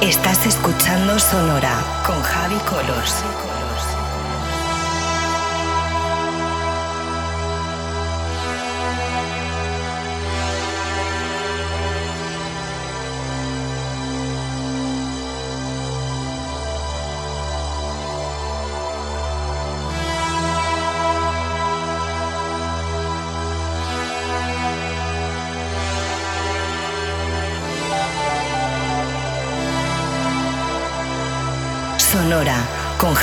Estás escuchando Sonora con Javi Colors.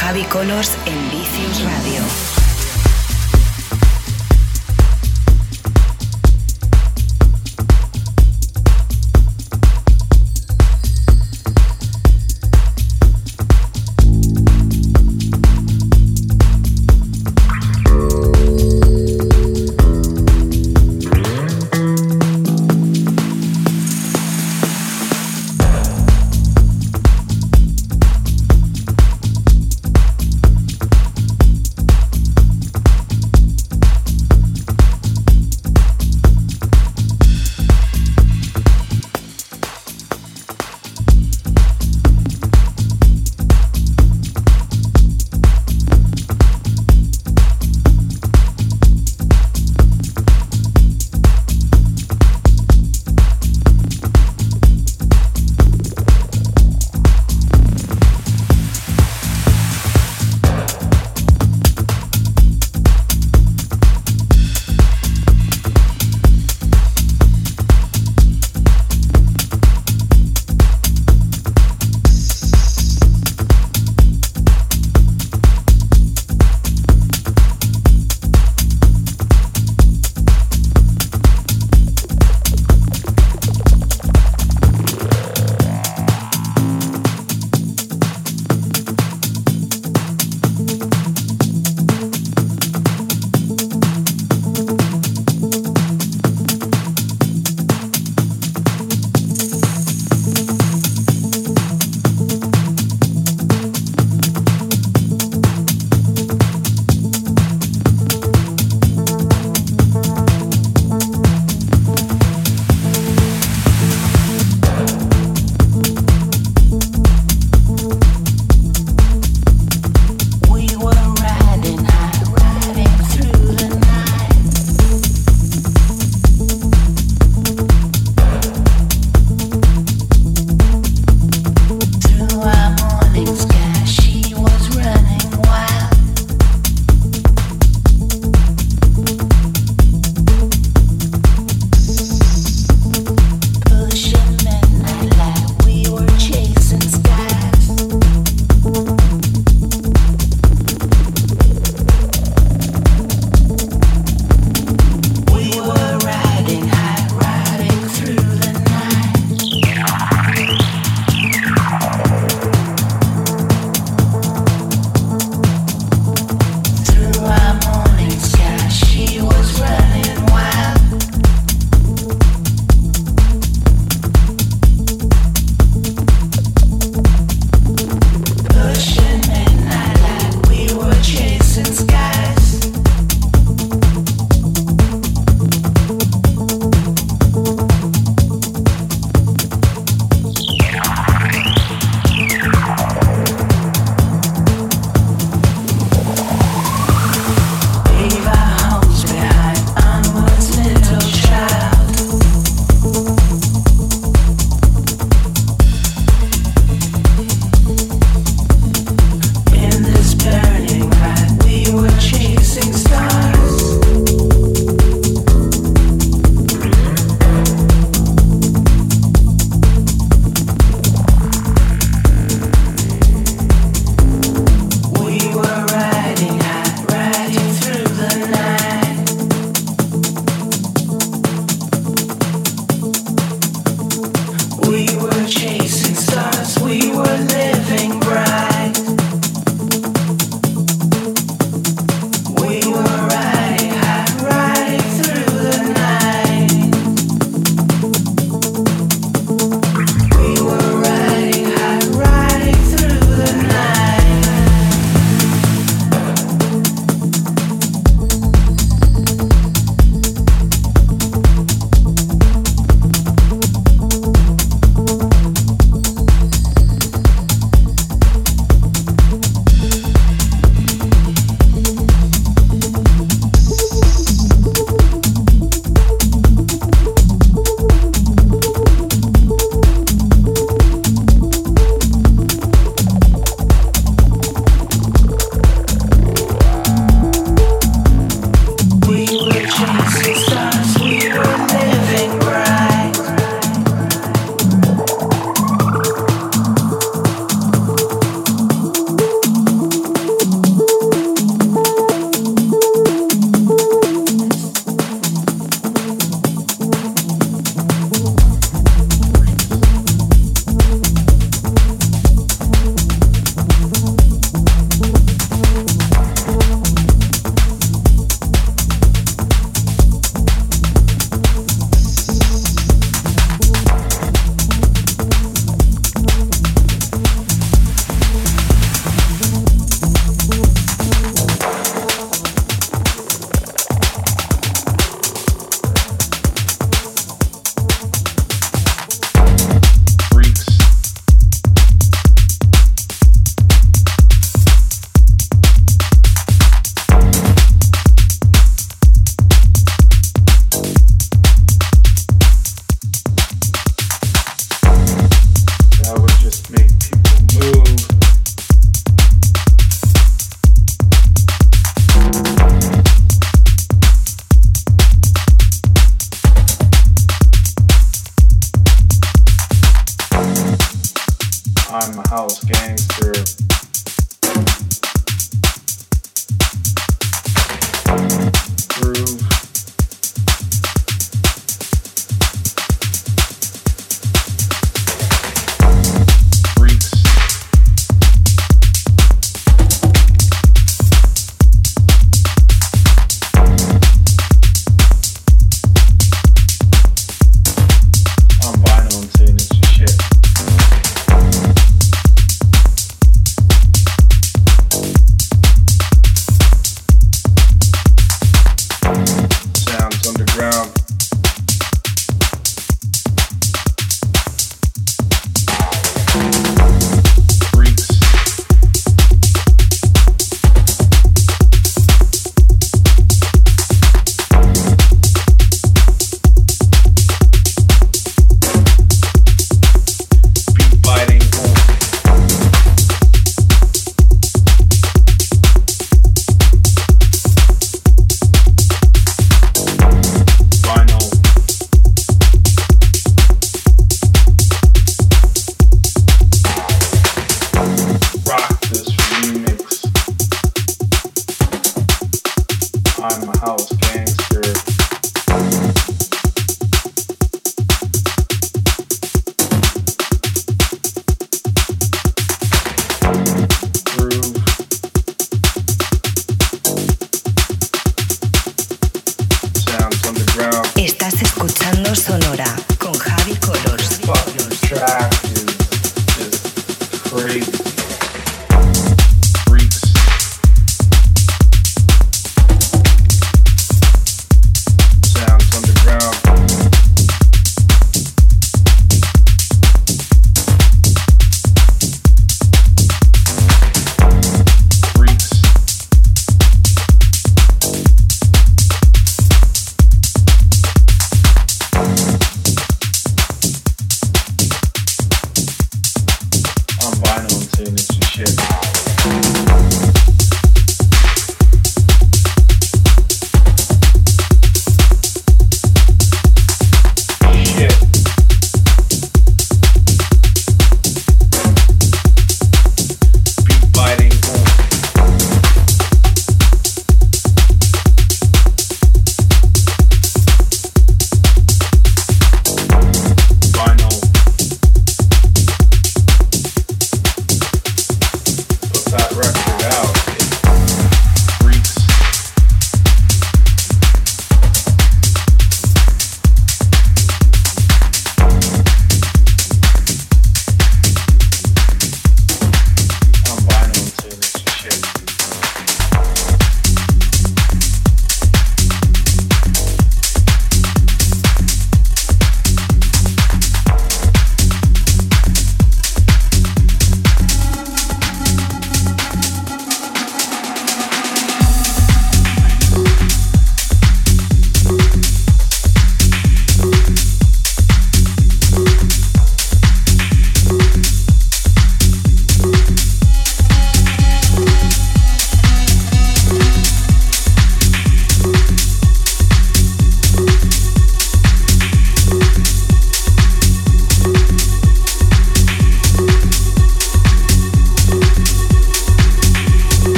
Javi Colors en Vicious Radio.